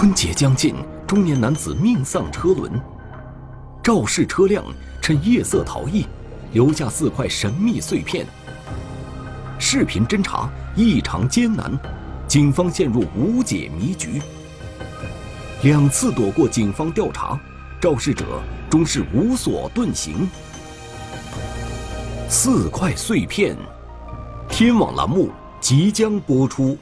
春节将近，中年男子命丧车轮。肇事车辆趁夜色逃逸，留下四块神秘碎片。视频侦查异常艰难，警方陷入无解迷局。两次躲过警方调查，肇事者终是无所遁形。四块碎片，天网栏目即将播出。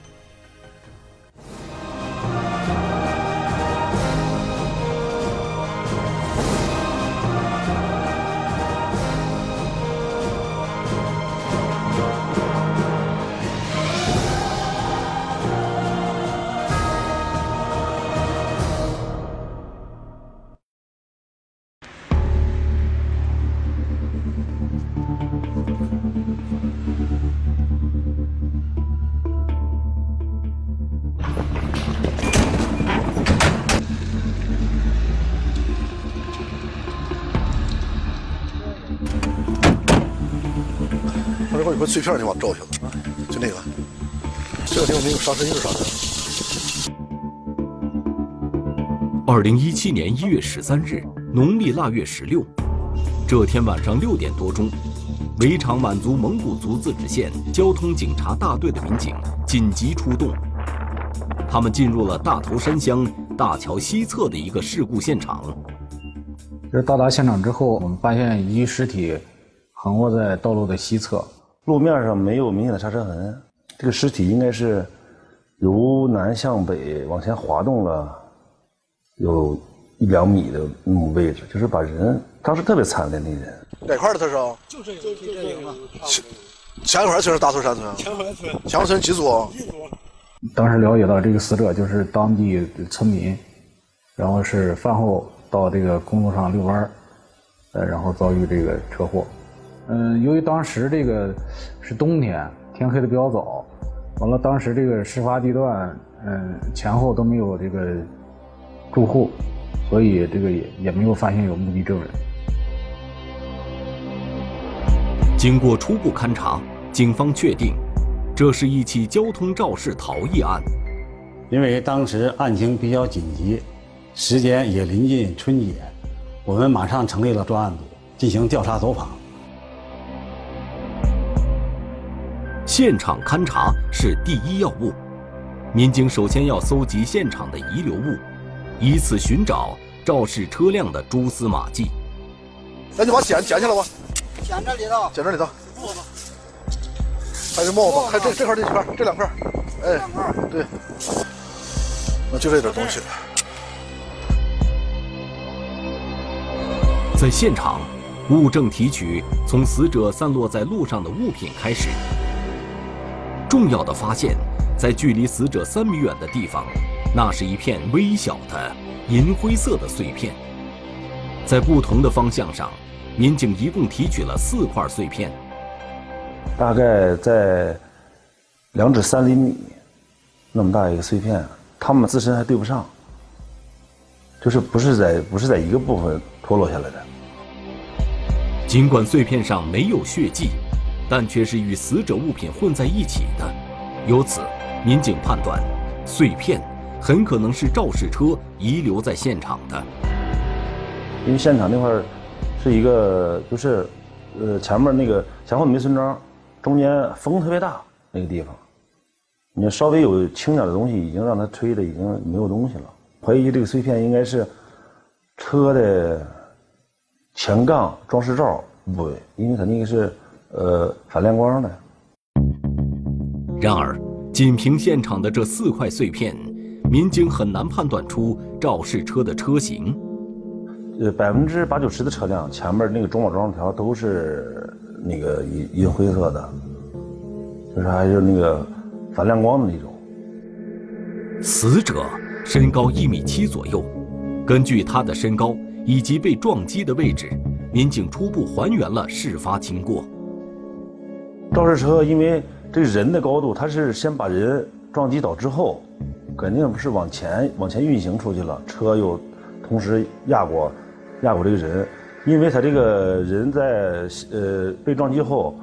那块有个碎片，你往照去了啊，就那个，这个地方没有刹车印啥的。二零一七年一月十三日，农历腊月十六，这天晚上六点多钟，围场满族蒙古族自治县交通警察大队的民警紧急出动，他们进入了大头山乡大桥西侧的一个事故现场。这到达现场之后，我们发现一具尸体横卧在道路的西侧，路面上没有明显的刹车痕，这个尸体应该是由南向北往前滑动了有一两米的那种位置，就是把人当时特别惨烈那人。哪块的他是？就这个，就这个嘛。前前一块村是大头山村。前怀村。前怀村几组？一组。当时了解到这个死者就是当地村民，然后是饭后到这个公路上遛弯呃，然后遭遇这个车祸。嗯，由于当时这个是冬天，天黑的比较早，完了当时这个事发地段，嗯，前后都没有这个住户，所以这个也也没有发现有目击证人。经过初步勘查，警方确定，这是一起交通肇事逃逸案。因为当时案情比较紧急，时间也临近春节，我们马上成立了专案组进行调查走访。现场勘查是第一要务，民警首先要搜集现场的遗留物，以此寻找肇事车辆的蛛丝马迹。那就把捡捡起来吧。捡这里头。捡这里头。还是帽子，还这这块这块这两块，哎，对，那就这点东西。在现场，物证提取从死者散落在路上的物品开始。重要的发现，在距离死者三米远的地方，那是一片微小的银灰色的碎片。在不同的方向上，民警一共提取了四块碎片，大概在两至三厘米那么大一个碎片，它们自身还对不上，就是不是在不是在一个部分脱落下来的。尽管碎片上没有血迹。但却是与死者物品混在一起的，由此，民警判断，碎片很可能是肇事车遗留在现场的。因为现场那块是一个，就是，呃，前面那个前后没村庄，中间风特别大那个地方，你稍微有轻点的东西，已经让它吹的已经没有东西了。怀疑这个碎片应该是车的前杠装饰罩部位，因为它那个是。呃，反亮光的。然而，仅凭现场的这四块碎片，民警很难判断出肇事车的车型。呃，百分之八九十的车辆前面那个中网装饰条都是那个银银灰色的，就是还是那个反亮光的那种。死者身高一米七左右，根据他的身高以及被撞击的位置，民警初步还原了事发经过。肇事车因为这个人的高度，他是先把人撞击倒之后，肯定不是往前往前运行出去了，车又同时压过压过这个人，因为他这个人在呃被撞击后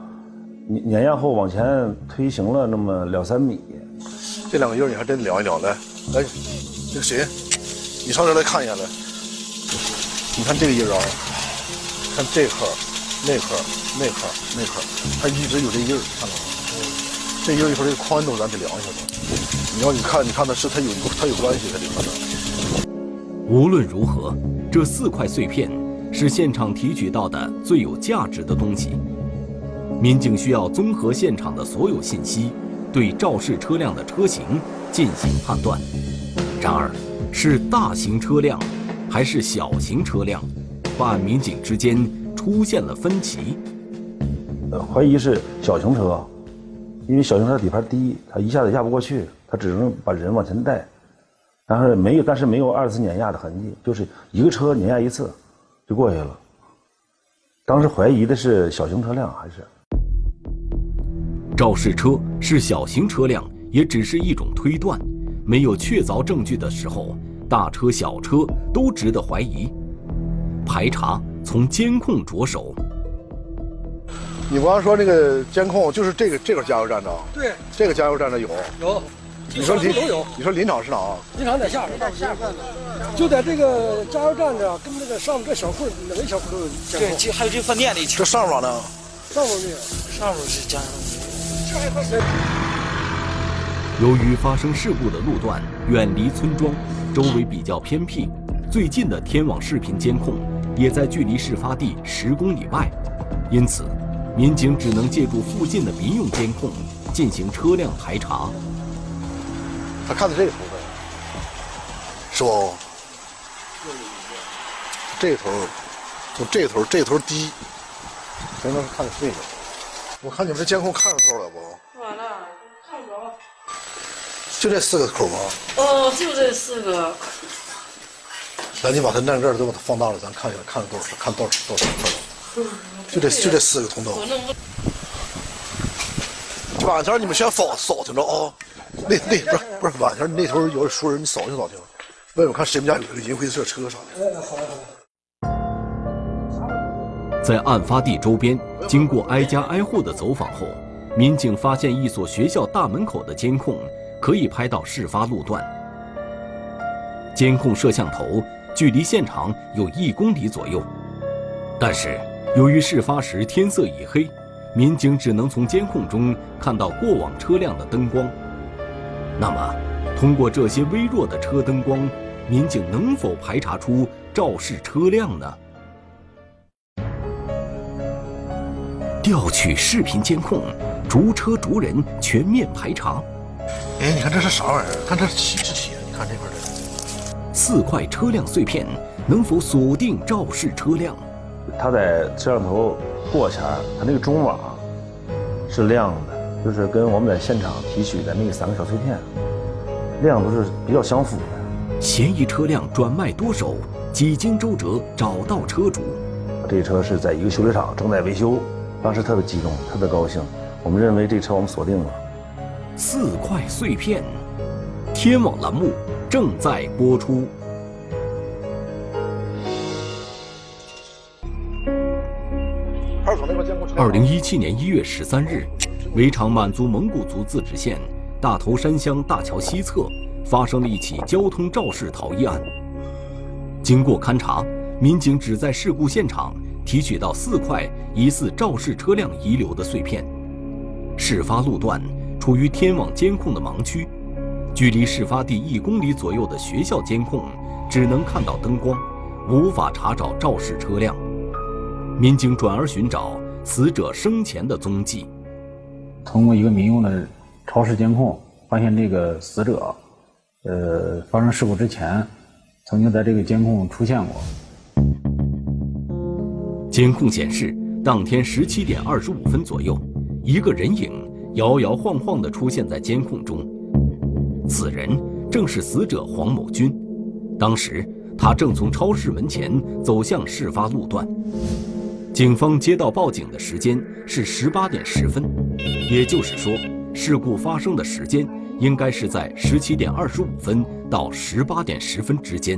碾碾压后往前推行了那么两三米。这两个印你还真聊一聊来，来，那个谁，你上这来看一下来。你看这个印儿啊，看这块儿、那块儿、那块儿、那块儿，它一直有这印儿，看到吗？这印儿一会儿这宽度咱得量一下子。你要你看，你看它是它有它有关系在里面的。无论如何，这四块碎片是现场提取到的最有价值的东西。民警需要综合现场的所有信息，对肇事车辆的车型进行判断。然而，是大型车辆还是小型车辆？办案民警之间出现了分歧。呃，怀疑是小型车，因为小型车底盘低，它一下子压不过去，它只能把人往前带。但是没有，但是没有二次碾压的痕迹，就是一个车碾压一次就过去了。当时怀疑的是小型车辆还是？肇事车是小型车辆，也只是一种推断。没有确凿证据的时候，大车小车都值得怀疑。排查从监控着手。你刚刚说那个监控就是这个这个加油站的？对，这个加油站的有。有。你说林都有？你说林场是哪？林场在下边，下边就在这个加油站这，跟这个上面这小库哪一小库都有监控。对，还有这饭店里。这上面呢？上面没有。上面是加油站。由于发生事故的路段远离村庄，周围比较偏僻，最近的天网视频监控也在距离事发地十公里外，因此，民警只能借助附近的民用监控进行车辆排查。他看的这个头呗，是不？这头，从这头，这头低，谁能看的这个？我看你们这监控看着头了不？完了，看不着。就这四个口吗？哦，就这四个。来，你把它晾这儿都把它放大了，咱看一下，看多少，看多少多少。就这就这四个通道。晚上你们先扫扫听着啊。那那不是不是晚上那头有熟人，你扫听扫听，问问看谁们家有一个银灰色车啥的。好嘞好嘞。在案发地周边，经过挨家挨户的走访后，民警发现一所学校大门口的监控可以拍到事发路段。监控摄像头距离现场有一公里左右，但是由于事发时天色已黑，民警只能从监控中看到过往车辆的灯光。那么，通过这些微弱的车灯光，民警能否排查出肇事车辆呢？调取视频监控，逐车逐人全面排查。哎，你看这是啥玩意儿？看这是漆是漆？你看这块。四块车辆碎片能否锁定肇事车辆？他在摄像头过前，他那个中网是亮的，就是跟我们在现场提取的那三个小碎片亮度是比较相符的。嫌疑车辆转卖多手，几经周折找到车主。这车是在一个修理厂正在维修。当时特别激动，特别高兴。我们认为这车我们锁定了。四块碎片，天网栏目正在播出。二零一七年一月十三日，围场满族蒙古族自治县大头山乡大桥西侧发生了一起交通肇事逃逸案。经过勘查，民警只在事故现场。提取到四块疑似肇事车辆遗留的碎片，事发路段处于天网监控的盲区，距离事发地一公里左右的学校监控只能看到灯光，无法查找肇事车辆。民警转而寻找死者生前的踪迹。通过一个民用的超市监控，发现这个死者，呃，发生事故之前，曾经在这个监控出现过。监控显示，当天十七点二十五分左右，一个人影摇摇晃晃地出现在监控中。此人正是死者黄某军。当时他正从超市门前走向事发路段。警方接到报警的时间是十八点十分，也就是说，事故发生的时间应该是在十七点二十五分到十八点十分之间。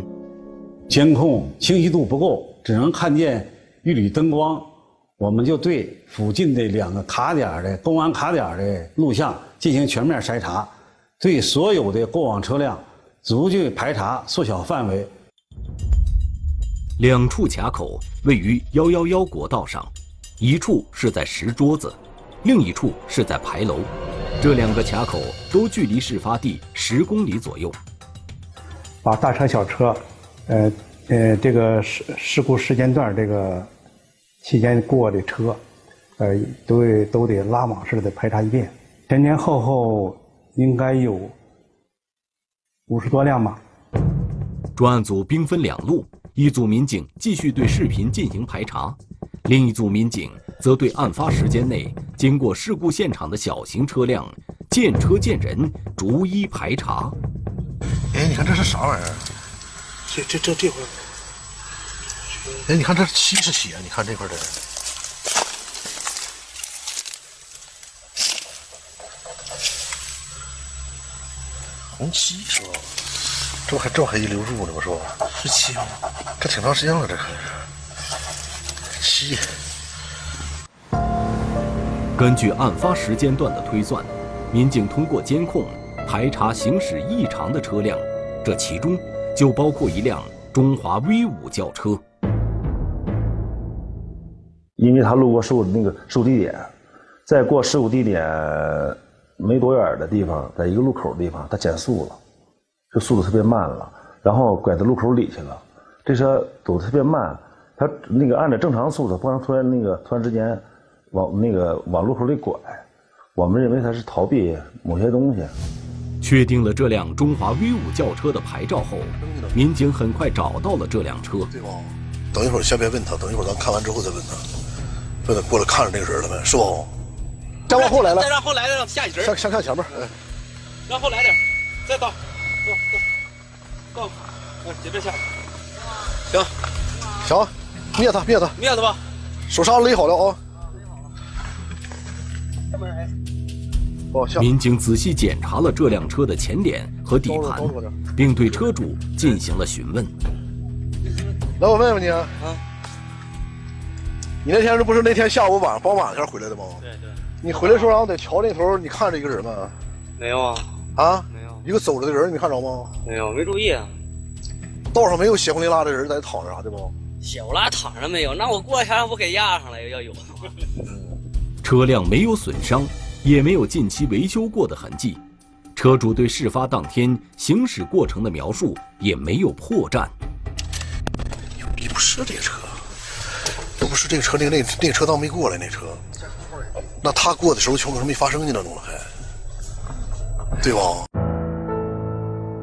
监控清晰度不够，只能看见。一缕灯光，我们就对附近的两个卡点的公安卡点的录像进行全面筛查，对所有的过往车辆逐句排查，缩小范围，两处卡口位于幺幺幺国道上，一处是在石桌子，另一处是在牌楼。这两个卡口都距离事发地十公里左右。把大车、小车，呃呃，这个事事故时间段这个期间过的车，呃，都都得拉网式的排查一遍。前前后后应该有五十多辆吧。专案组兵分两路，一组民警继续对视频进行排查，另一组民警则对案发时间内经过事故现场的小型车辆见车见人逐一排查。哎，你看这是啥玩意儿？这这这这块，哎，你看这漆是血，你看这块的。红漆是吧？这不还这不还一留住呢吗？是吧？是漆吗？这挺长时间了，这可是漆。根据案发时间段的推算，民警通过监控排查行驶异常的车辆，这其中就包括一辆中华 V 五轿车。因为他路过事故那个事故地点，在过事故地点没多远的地方，在一个路口的地方，他减速了，就速度特别慢了，然后拐到路口里去了。这车走的特别慢，他那个按照正常速度，不能突然那个突然之间往那个往路口里拐。我们认为他是逃避某些东西。确定了这辆中华 V 五轿车的牌照后，民警很快找到了这辆车。对吧？等一会儿先别问他，等一会儿咱看完之后再问他。问他过来看着那个人了没？是不？再往后来了再，让后来的让下一人，先先看前面。嗯，让后来点，再倒，倒，倒，哎，接着下，行，行，灭他，灭他，灭他吧。手刹勒好了啊。哦，下。民警仔细检查了这辆车的前脸和底盘，并对车主进行了询问。来，我问问你啊，你那天是不是那天下午晚上傍晚前回来的吗？对对，你回来的时候，然后在桥那头，你看着一个人吗？没有啊，啊，没有，一个走着的人，你没看着吗？没有，没注意啊。道上没有血红淋拉的人在躺着啥的不？小拉躺着没有？那我过前我给压上了，要有。车辆没有损伤，也没有近期维修过的痕迹，车主对事发当天行驶过程的描述也没有破绽。有逼不是这个车，要不是这个车，那个那那个车道没过来，那车，那他过的时候全可能没发生呢，那种了还，对吧？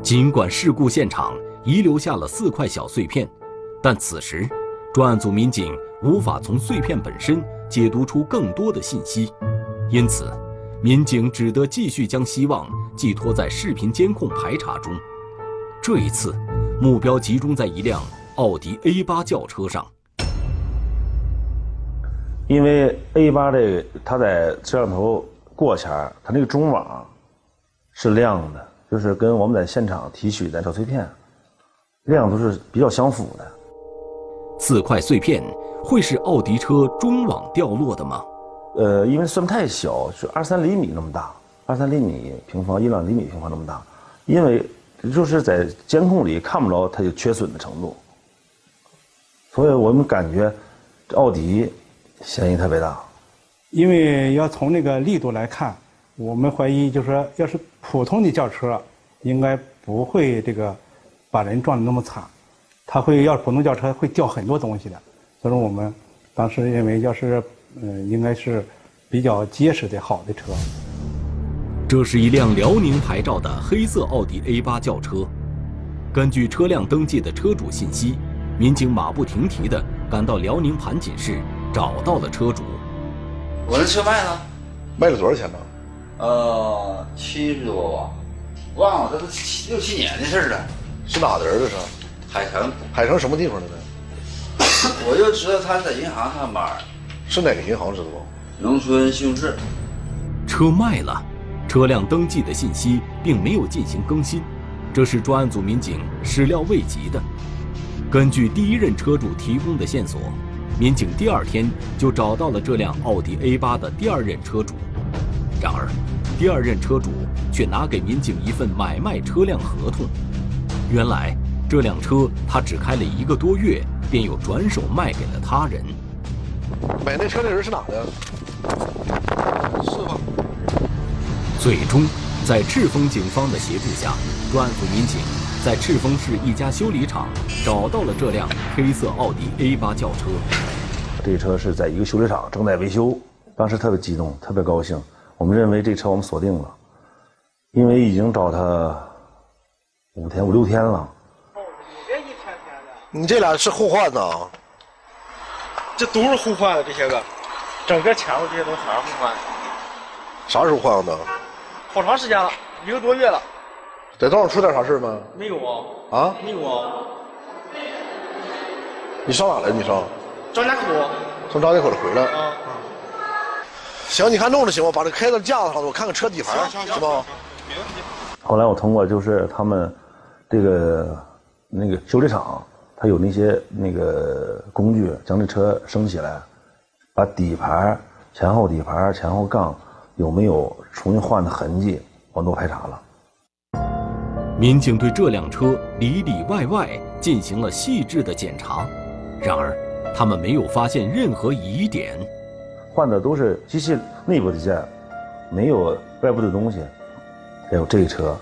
尽管事故现场遗留下了四块小碎片，但此时专案组民警无法从碎片本身解读出更多的信息，因此，民警只得继续将希望寄托在视频监控排查中。这一次，目标集中在一辆奥迪 A8 轿车上。因为 A 八这个，它在摄像头过前儿，它那个中网是亮的，就是跟我们在现场提取的小碎片亮度是比较相符的。四块碎片会是奥迪车中网掉落的吗？呃，因为算太小，是二三厘米那么大，二三厘米平方，一两厘米平方那么大，因为就是在监控里看不着它有缺损的程度，所以我们感觉奥迪嫌疑特别大。因为要从那个力度来看，我们怀疑就是说，要是普通的轿车，应该不会这个把人撞得那么惨，它会要是普通轿车会掉很多东西的，所以说我们当时认为要是嗯应该是比较结实的好的车。这是一辆辽宁牌照的黑色奥迪 A8 轿车。根据车辆登记的车主信息，民警马不停蹄地赶到辽宁盘锦市，找到了车主。我这车卖了，卖了多少钱呢？呃，七十多吧，忘了，这都七六七年的事儿了。是哪的人这是？海城，海城什么地方的呢？我就知道他在银行上班，是哪个银行知道不？农村信用社。车卖了，车辆登记的信息并没有进行更新，这是专案组民警始料未及的。根据第一任车主提供的线索，民警第二天就找到了这辆奥迪 A8 的第二任车主。然而，第二任车主却拿给民警一份买卖车辆合同。原来，这辆车他只开了一个多月，便又转手卖给了他人。买那车的人是哪的？是吧？最终，在赤峰警方的协助下，专案组民警在赤峰市一家修理厂找到了这辆黑色奥迪 A8 轿车。这车是在一个修理厂正在维修，当时特别激动，特别高兴。我们认为这车我们锁定了，因为已经找他五天五六天了。你这一天天的。你这俩是互换的啊？这都是互换的，这些个，整个前后这些东西全是互换的。啥时候换的？好长时间了，一个多月了。在道上出点啥事吗？没有啊。啊？没有啊。你上哪来？你上？张家口。从张家口回来。啊。行，你看弄着行吗？把这开到架子上，我看看车底盘，行吗？没问题。后来我通过就是他们这个那个修理厂，他有那些那个工具，将这车升起来，把底盘、前后底盘、前后杠有没有重新换的痕迹，我都排查了。民警对这辆车里里外外进行了细致的检查，然而他们没有发现任何疑点。换的都是机器内部的件，没有外部的东西。还有这车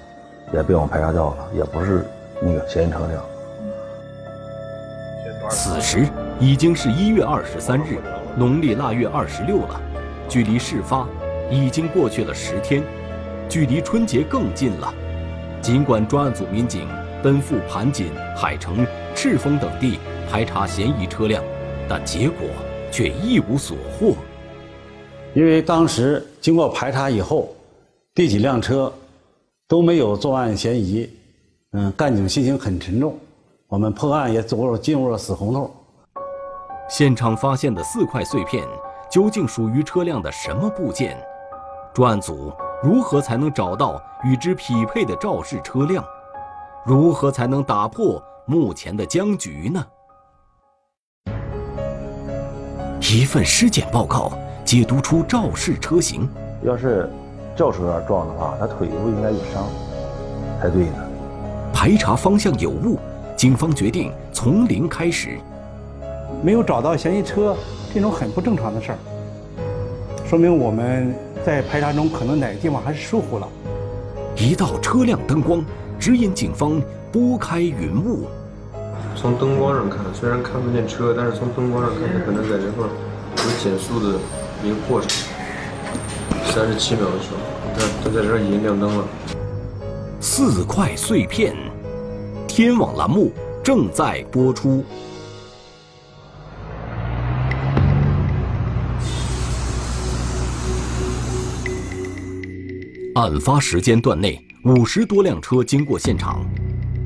也被我们排查掉了，也不是那个嫌疑车辆。此时已经是一月二十三日，农历腊月二十六了，距离事发已经过去了十天，距离春节更近了。尽管专案组民警奔赴盘锦、海城、赤峰等地排查嫌疑车辆，但结果却一无所获。因为当时经过排查以后，这几辆车都没有作案嫌疑，嗯，干警心情很沉重，我们破案也走入进入了死胡同。现场发现的四块碎片究竟属于车辆的什么部件？专案组如何才能找到与之匹配的肇事车辆？如何才能打破目前的僵局呢？一份尸检报告。解读出肇事车型，要是轿车撞的话，他腿部应该有伤，才对呢。排查方向有误，警方决定从零开始。没有找到嫌疑车，这种很不正常的事儿，说明我们在排查中可能哪个地方还是疏忽了。一道车辆灯光指引警方拨开云雾。从灯光上看，虽然看不见车，但是从灯光上看，它可能在这块有减速的。一个过程，三十七秒的时候，你看，都在这儿已经亮灯了。四块碎片，天网栏目正在播出。案发时间段内，五十多辆车经过现场。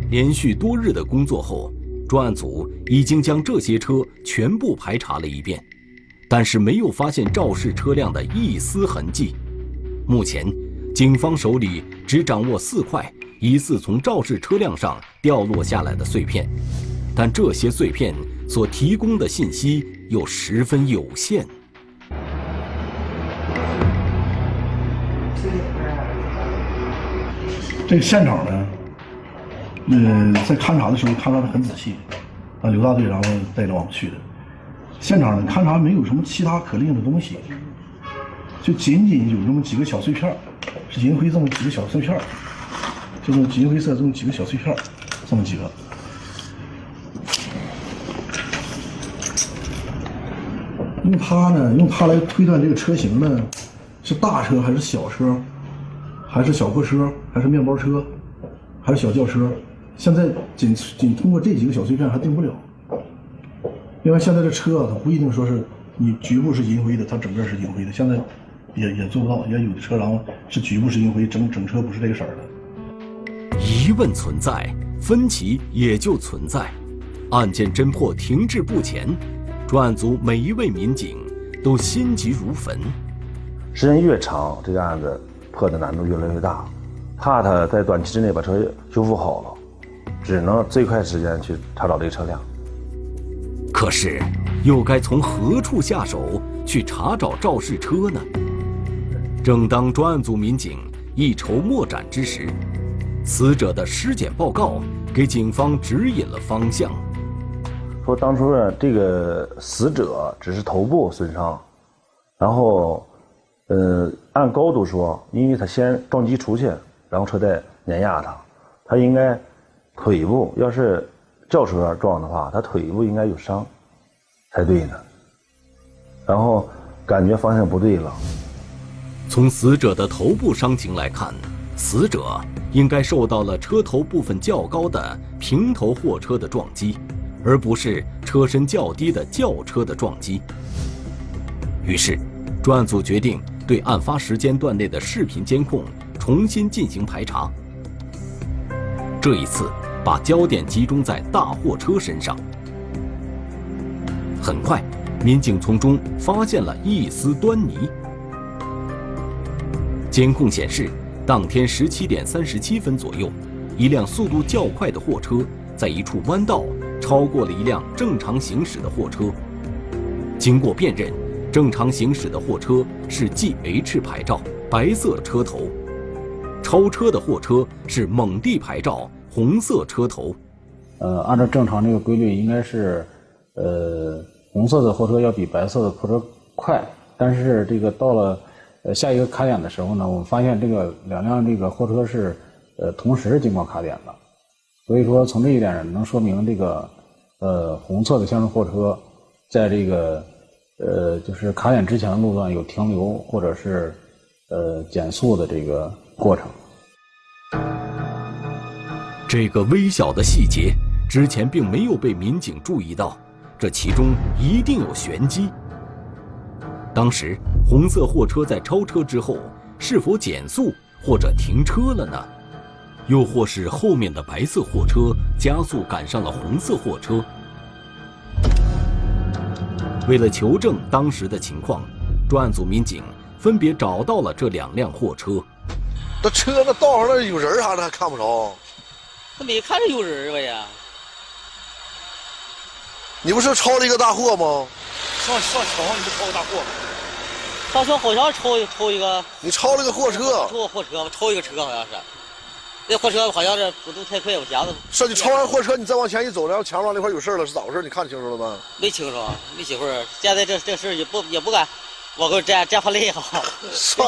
连续多日的工作后，专案组已经将这些车全部排查了一遍。但是没有发现肇事车辆的一丝痕迹。目前，警方手里只掌握四块疑似从肇事车辆上掉落下来的碎片，但这些碎片所提供的信息又十分有限。这个现场呢，嗯，在勘查的时候勘察的很仔细，啊，刘大队然后带着我们去的。现场呢，勘查没有什么其他可利用的东西，就仅仅有这么几个小碎片是银灰这么几个小碎片就这么银灰色这么几个小碎片这么几个。用它呢，用它来推断这个车型呢，是大车还是小车，还是小货车，还是面包车，还是小轿车？现在仅仅通过这几个小碎片还定不了。另外现在这车啊，它不一定说是你局部是银灰的，它整个是银灰的。现在也也做不到，也有的车然后是局部是银灰，整整车不是这个色儿的。疑问存在，分歧也就存在，案件侦破停滞不前，专案组每一位民警都心急如焚。时间越长，这个案子破的难度越来越大，怕他在短期之内把车修复好了，只能最快时间去查找这个车辆。可是，又该从何处下手去查找肇事车呢？正当专案组民警一筹莫展之时，死者的尸检报告给警方指引了方向。说当初呢，这个死者只是头部损伤，然后，呃，按高度说，因为他先撞击出去，然后车再碾压他，他应该腿部要是轿车撞的话，他腿部应该有伤才对呢。然后感觉方向不对了。从死者的头部伤情来看，死者应该受到了车头部分较高的平头货车的撞击，而不是车身较低的轿车的撞击。于是，专案组决定对案发时间段内的视频监控重新进行排查。这一次，把焦点集中在大货车身上。很快，民警从中发现了一丝端倪。监控显示，当天十七点三十七分左右，一辆速度较快的货车在一处弯道超过了一辆正常行驶的货车。经过辨认，正常行驶的货车是 GH 牌照，白色车头；超车的货车是蒙地牌照，红色车头。呃，按照正常这个规律，应该是，呃，红色的货车要比白色的货车快，但是这个到了。呃，下一个卡点的时候呢，我们发现这个两辆这个货车是，呃，同时经过卡点的，所以说从这一点能说明这个，呃，红色的厢式货车，在这个，呃，就是卡点之前的路段有停留或者是，呃，减速的这个过程。这个微小的细节之前并没有被民警注意到，这其中一定有玄机。当时红色货车在超车之后，是否减速或者停车了呢？又或是后面的白色货车加速赶上了红色货车？为了求证当时的情况，专案组民警分别找到了这两辆货车。那车那道上那有人啥的还看不着？那没看着有人吧呀？你不是超了一个大货吗？上上桥上你就超个大货吗？上桥好像超超一个。你超了个货车。超个货车，超一个车好像是。那货车好像是速度太快，我夹子。是，你超完货车，你再往前一走，然后前面那块有事了，是咋回事？你看清楚了吗？没清楚，没几会儿。现在这这事也不也不敢往后站，站怕累哈。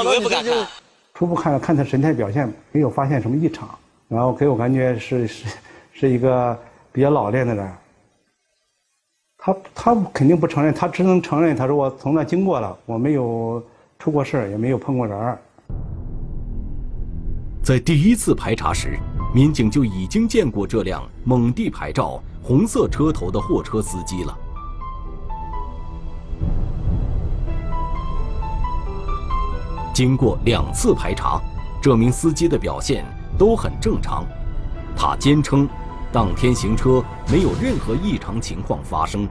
我也不敢看。初步看看他神态表现，没有发现什么异常，然后给我感觉是是是一个比较老练的人。他他肯定不承认，他只能承认他说我从那经过了，我没有出过事也没有碰过人在第一次排查时，民警就已经见过这辆蒙地牌照、红色车头的货车司机了。经过两次排查，这名司机的表现都很正常，他坚称。当天行车没有任何异常情况发生。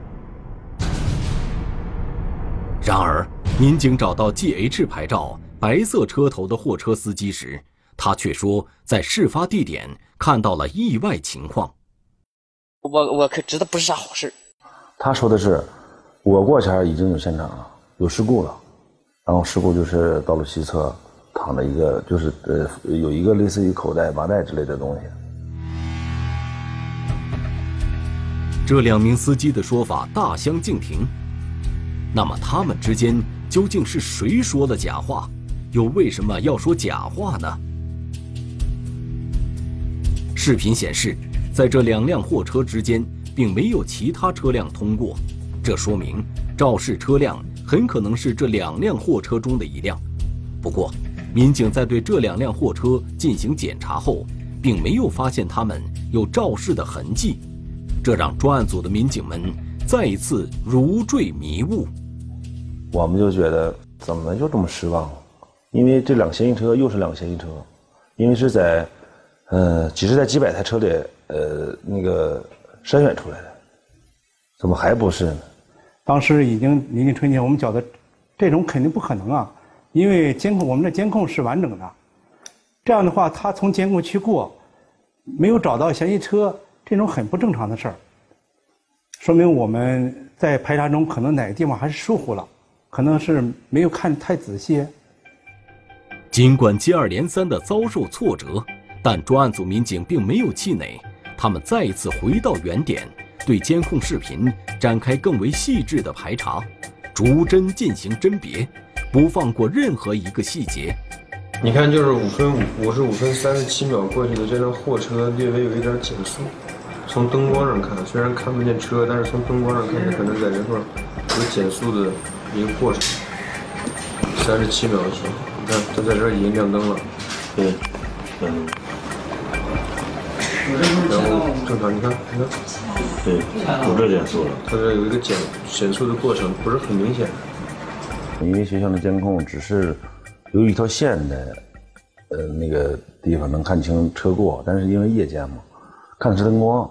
然而，民警找到 GH 牌照、白色车头的货车司机时，他却说在事发地点看到了意外情况。我我可知道不是啥好事。他说的是，我过前已经有现场了，有事故了，然后事故就是道路西侧躺着一个，就是呃有一个类似于口袋、麻袋之类的东西。这两名司机的说法大相径庭，那么他们之间究竟是谁说了假话，又为什么要说假话呢？视频显示，在这两辆货车之间并没有其他车辆通过，这说明肇事车辆很可能是这两辆货车中的一辆。不过，民警在对这两辆货车进行检查后，并没有发现他们有肇事的痕迹。这让专案组的民警们再一次如坠迷雾。我们就觉得怎么就这么失望？因为这两个嫌疑车又是两个嫌疑车，因为是在，呃，几十台、几百台车里，呃，那个筛选出来的，怎么还不是呢？当时已经临近春节，我们觉得这种肯定不可能啊，因为监控我们的监控是完整的，这样的话，他从监控区过，没有找到嫌疑车。这种很不正常的事儿，说明我们在排查中可能哪个地方还是疏忽了，可能是没有看太仔细。尽管接二连三的遭受挫折，但专案组民警并没有气馁，他们再一次回到原点，对监控视频展开更为细致的排查，逐帧进行甄别，不放过任何一个细节。你看，就是五分五五十五分三十七秒过去的这辆货车略微有一点减速。从灯光上看，虽然看不见车，但是从灯光上看，它可能在这块有减速的一个过程。三十七秒的时候，你看它在这儿已经亮灯了。对，嗯。然后正常，你看，你看，对，有这减速了。它这有一个减减速的过程，不是很明显。因为学校的监控只是有一条线的，呃，那个地方能看清车过，但是因为夜间嘛，看的是灯光。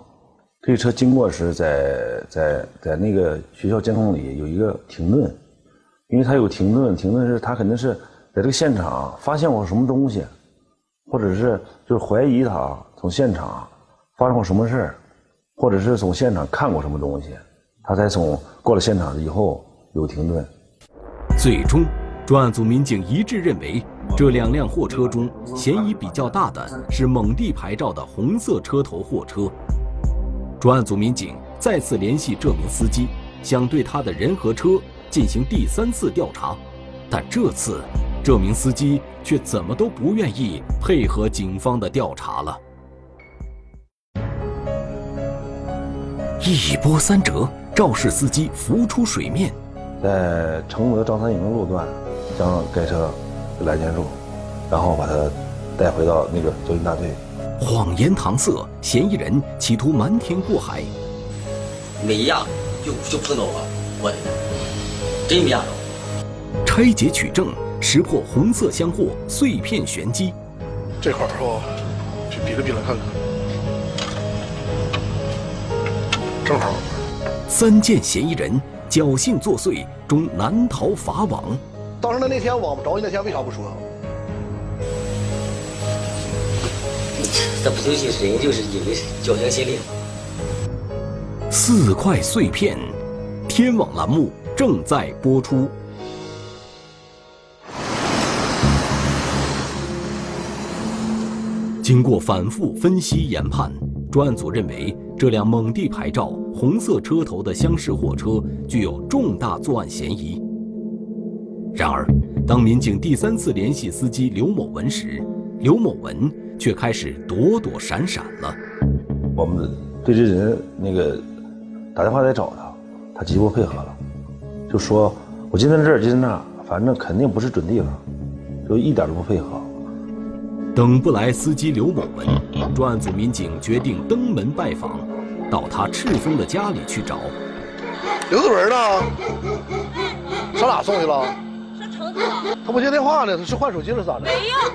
这车经过时，在在在那个学校监控里有一个停顿，因为它有停顿，停顿是他肯定是在这个现场发现过什么东西，或者是就是怀疑他从现场发生过什么事儿，或者是从现场看过什么东西，他才从过了现场以后有停顿。最终，专案组民警一致认为，这两辆货车中嫌疑比较大的是蒙地牌照的红色车头货车。专案组民警再次联系这名司机，想对他的人和车进行第三次调查，但这次这名司机却怎么都不愿意配合警方的调查了。一波三折，肇事司机浮出水面。在承德张三营路段，将该车拦截住，然后把他带回到那个交警大队。谎言搪塞，嫌疑人企图瞒天过海。没一样，就就碰到我，我真没压着。拆解取证，识破红色箱货碎片玄机。这块儿是吧？去比了比了看看，正好。三件嫌疑人侥幸作祟，终难逃法网。当时的那天网不着你那天为啥不说？这不就是人就是因为侥幸心理。四块碎片，天网栏目正在播出。经过反复分析研判，专案组认为这辆蒙地牌照、红色车头的厢式货车具有重大作案嫌疑。然而，当民警第三次联系司机刘某文时，刘某文。却开始躲躲闪闪了。我们对这人那个打电话来找他，他极不配合了，就说我今天这儿，今天那，反正肯定不是准地方，就一点都不配合。等不来司机刘某文，专案组民警决定登门拜访，到他赤峰的家里去找。刘子文呢？上哪送去了？上承德。他不接电话呢，他是换手机了咋的？没有。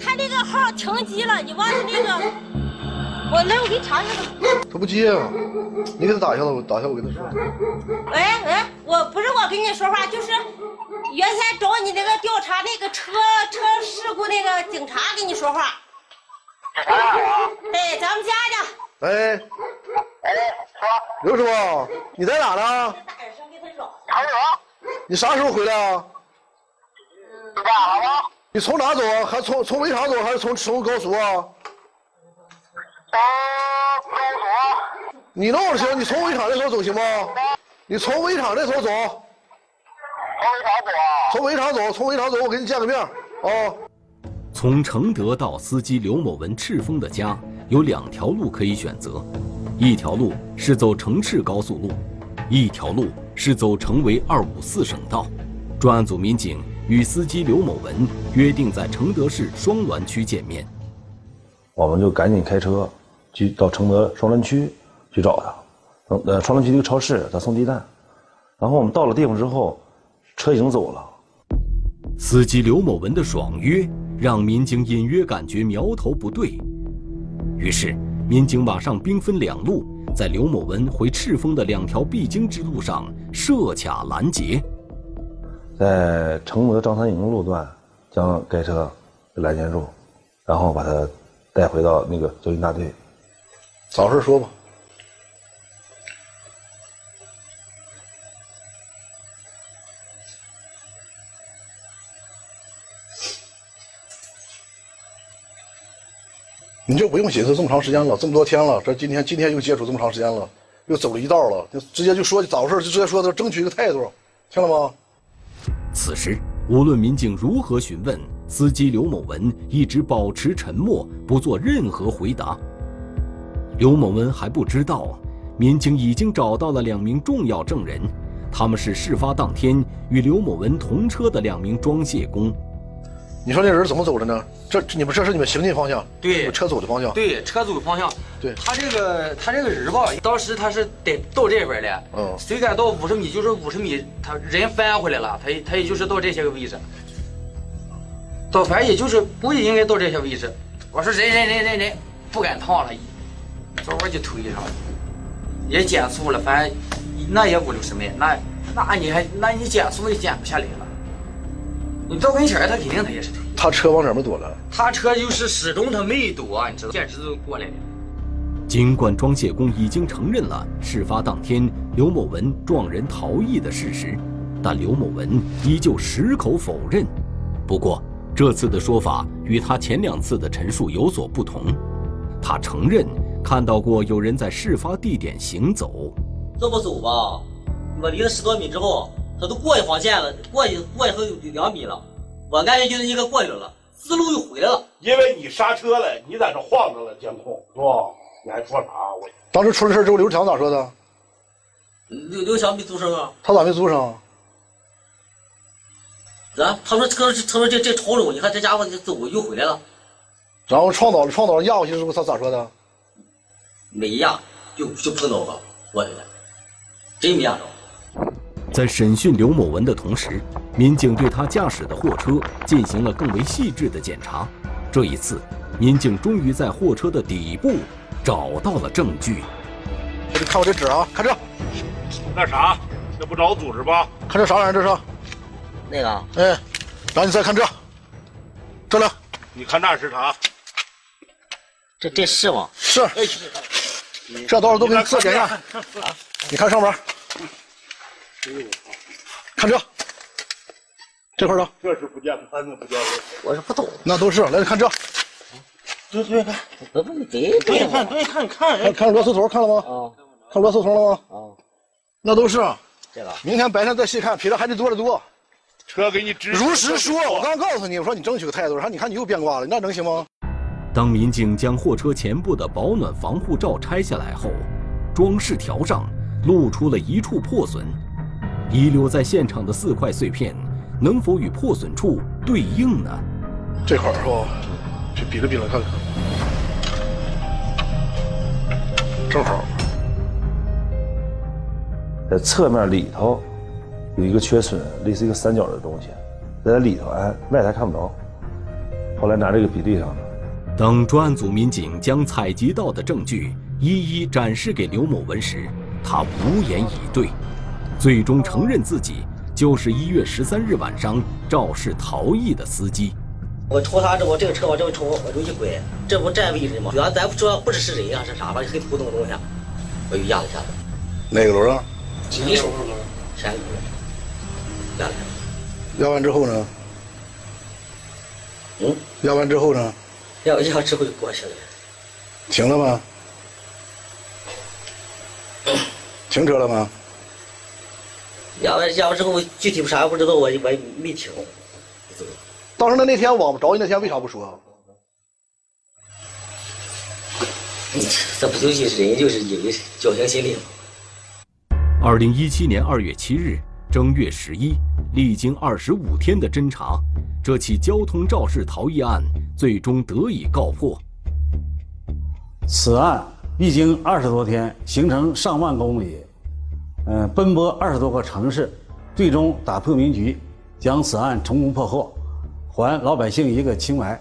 他那个号停机了，你忘记那个？我来，我给你查一下吧。他不接啊，你给他打一下子，我打一下，我跟他说。喂喂，我不是我跟你说话，就是原先找你那个调查那个车车事故那个警察跟你说话。哎，咱们家的。喂。哎，说。刘师傅，你在哪呢？你啥时候回来啊？干啥了？你从哪走啊？还从从围场走，还是从从高速啊？从高速。你弄着行，你从围场那头走行吗？你从围场那头走。从围场走啊？从围场走，从围场走，我给你见个面啊。从承德到司机刘某文赤峰的家有两条路可以选择，一条路是走城赤高速路，一条路是走成为二五四省道。专案组民警。与司机刘某文约定在承德市双滦区见面，我们就赶紧开车去到承德双滦区去找他。呃，双滦区的一个超市，他送鸡蛋。然后我们到了地方之后，车已经走了。司机刘某文的爽约让民警隐约感觉苗头不对，于是民警马上兵分两路，在刘某文回赤峰的两条必经之路上设卡拦截。在承德张三营路段，将该车拦截住，然后把他带回到那个交警大队。找事说吧。你就不用寻思这么长时间了，这么多天了，这今天今天又接触这么长时间了，又走了一道了，就直接就说咋回事，就直接说争取一个态度，听了吗？此时，无论民警如何询问，司机刘某文一直保持沉默，不做任何回答。刘某文还不知道，民警已经找到了两名重要证人，他们是事发当天与刘某文同车的两名装卸工。你说那人怎么走的呢？这你们这是你们行进方向，对，车走的方向，对，车走的方向。对，他这个他这个人吧，当时他是得到这边的，嗯，谁敢到五十米，就是五十米，他人翻回来了，他他也就是到这些个位置，到反正也就是估计应该到这些位置。我说人人人人人不敢趟了，早晚就推上了，也减速了，反正那也五六十迈，那那你还那你减速也减不下来了。你到跟前他肯定他也是推。他车往哪边躲了？他车就是始终他没躲，你知道，简直就过来了。尽管装卸工已经承认了事发当天刘某文撞人逃逸的事实，但刘某文依旧矢口否认。不过这次的说法与他前两次的陈述有所不同，他承认看到过有人在事发地点行走。这么走吧，我离了十多米之后。他都过去黄线了，过去过以后有两米了，我感觉就是应该过去了，思路又回来了。因为你刹车了，你在这晃着了监控，是吧？你还说啥？我当时出了事之后，刘强咋说的？刘刘强没租声啊。他咋没租声？啊，他说他说他说这这超了，你看这家伙走又回来了。然后撞倒了，撞倒了压过去之后，他咋说的？没压，就就碰到了，我的天，真没压着。在审讯刘某文的同时，民警对他驾驶的货车进行了更为细致的检查。这一次，民警终于在货车的底部找到了证据。你看我这纸啊，看这。那啥，这不找组织吗？看这啥玩意儿？这是？那个。哎，然后你再看这，这来。你看那是啥？这这是吗？是。这多少都给你测检一下。你看上面。看这，这块的，这是不见得，那不见得。我是不懂，那都是。来看这，对对看，不不对对看对看看，看看螺丝头看了吗？啊，看螺丝头了吗？啊，那都是。这个，明天白天再细看，比这还得多得多。车给你指。如实说，我刚告诉你，我说你争取个态度，说你看你又变卦了，那能行吗？当民警将货车前部的保暖防护罩拆下来后，装饰条上露出了一处破损。遗留在现场的四块碎片，能否与破损处对应呢？这块是吧？去比了比了，看看，正好。在侧面里头有一个缺损，类似一个三角的东西，在里头哎，外台看不着。后来拿这个比对上了。等专案组民警将采集到的证据一一展示给刘某文时，他无言以对。最终承认自己就是一月十三日晚上肇事逃逸的司机。我抽他这，我这个车往这么抽，我就一拐，这不占位置吗？主要咱不说不知是人啊是啥吧，很普通的东西，我就压了一下子。哪个轮啊？一手山轮，压了。压完之后呢？嗯？压完之后呢？压压之后就过去了。停了吗？停车了吗？压完压完之后，具体啥不知道，我我也没听。当时那那天我找你那天为啥不说？这不就是人就是有侥幸心理吗？二零一七年二月七日正月十一，历经二十五天的侦查，这起交通肇事逃逸案最终得以告破。此案历经二十多天，行程上万公里。嗯，奔波二十多个城市，最终打破迷局，将此案成功破获，还老百姓一个清白，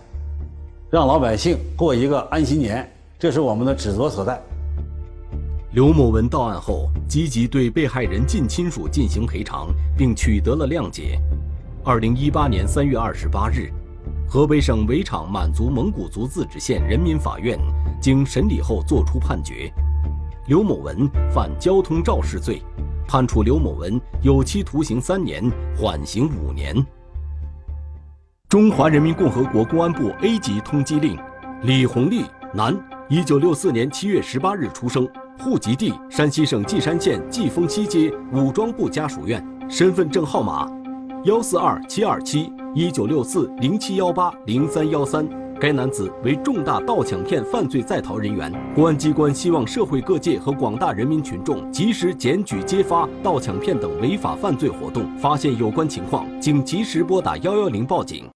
让老百姓过一个安心年，这是我们的职责所在。刘某文到案后，积极对被害人近亲属进行赔偿，并取得了谅解。二零一八年三月二十八日，河北省围场满族蒙古族自治县人民法院经审理后作出判决。刘某文犯交通肇事罪，判处刘某文有期徒刑三年，缓刑五年。中华人民共和国公安部 A 级通缉令：李红利，男，一九六四年七月十八日出生，户籍地山西省稷山县稷峰西街武装部家属院，身份证号码幺四二七二七一九六四零七幺八零三幺三。该男子为重大盗抢骗犯罪在逃人员。公安机关希望社会各界和广大人民群众及时检举揭发盗抢骗等违法犯罪活动，发现有关情况，请及时拨打幺幺零报警。